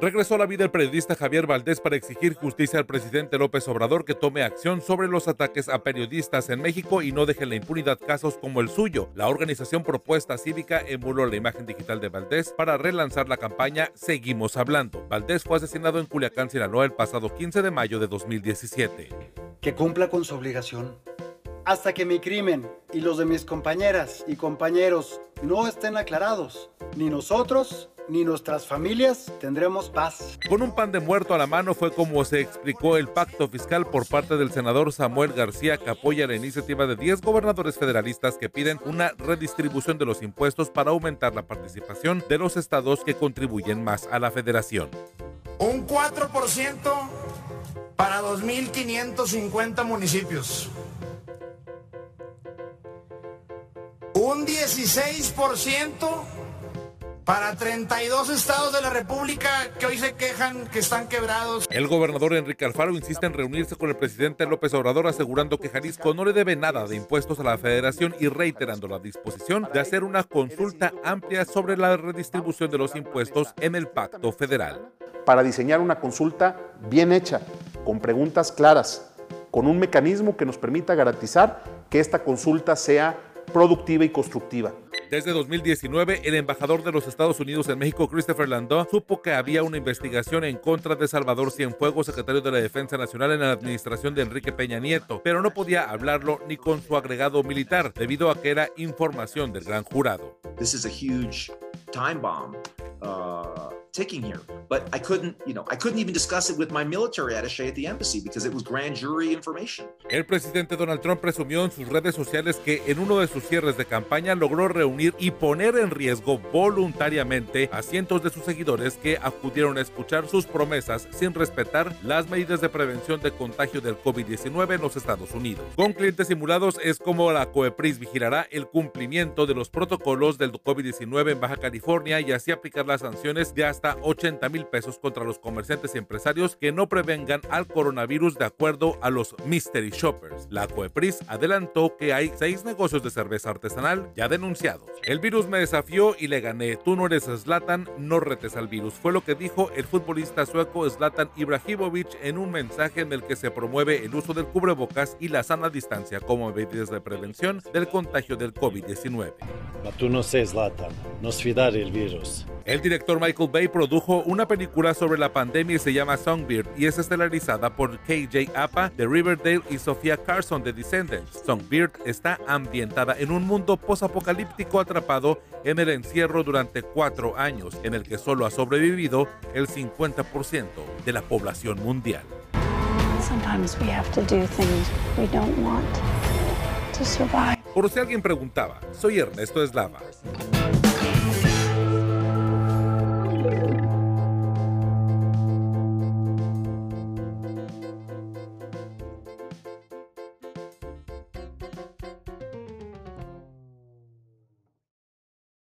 Regresó a la vida el periodista Javier Valdés para exigir justicia al presidente López Obrador que tome acción sobre los ataques a periodistas en México y no deje en la impunidad casos como el suyo. La organización Propuesta Cívica emuló la imagen digital de Valdés para relanzar la campaña Seguimos Hablando. Valdés fue asesinado en Culiacán, Sinaloa el pasado 15 de mayo de 2017. Que cumpla con su obligación. Hasta que mi crimen y los de mis compañeras y compañeros no estén aclarados, ni nosotros ni nuestras familias tendremos paz. Con un pan de muerto a la mano fue como se explicó el pacto fiscal por parte del senador Samuel García que apoya la iniciativa de 10 gobernadores federalistas que piden una redistribución de los impuestos para aumentar la participación de los estados que contribuyen más a la federación. Un 4% para 2.550 municipios. Un 16% para 32 estados de la República que hoy se quejan que están quebrados. El gobernador Enrique Alfaro insiste en reunirse con el presidente López Obrador asegurando que Jalisco no le debe nada de impuestos a la federación y reiterando la disposición de hacer una consulta amplia sobre la redistribución de los impuestos en el pacto federal. Para diseñar una consulta bien hecha, con preguntas claras, con un mecanismo que nos permita garantizar que esta consulta sea productiva y constructiva. Desde 2019, el embajador de los Estados Unidos en México, Christopher Landau, supo que había una investigación en contra de Salvador Cienfuegos, secretario de la Defensa Nacional en la administración de Enrique Peña Nieto, pero no podía hablarlo ni con su agregado militar, debido a que era información del gran jurado. This is a huge time bomb. Uh, ticking here. But I couldn't, you know, I couldn't even discuss it with my military attaché at the embassy because it was grand jury information. El presidente Donald Trump presumió en sus redes sociales que en uno de sus cierres de campaña logró reunir y poner en riesgo voluntariamente a cientos de sus seguidores que acudieron a escuchar sus promesas sin respetar las medidas de prevención de contagio del COVID-19 en los Estados Unidos. Con clientes simulados es como la COEPRIS vigilará el cumplimiento de los protocolos del COVID-19 en Baja California y así aplicar las sanciones de hasta hasta 80 mil pesos contra los comerciantes y empresarios que no prevengan al coronavirus de acuerdo a los Mystery Shoppers. La Coepris adelantó que hay seis negocios de cerveza artesanal ya denunciados. El virus me desafió y le gané. Tú no eres Zlatan, no retes al virus. Fue lo que dijo el futbolista sueco Zlatan Ibrahimovic en un mensaje en el que se promueve el uso del cubrebocas y la sana distancia como medidas de prevención del contagio del COVID-19. Tú no sé, Zlatan, no sfidar el virus. El director Michael Bay produjo una película sobre la pandemia y se llama Songbird y es estelarizada por KJ Apa de Riverdale y Sofía Carson de Descendants. Songbird está ambientada en un mundo posapocalíptico atrapado en el encierro durante cuatro años, en el que solo ha sobrevivido el 50% de la población mundial. Por si alguien preguntaba, soy Ernesto Eslava.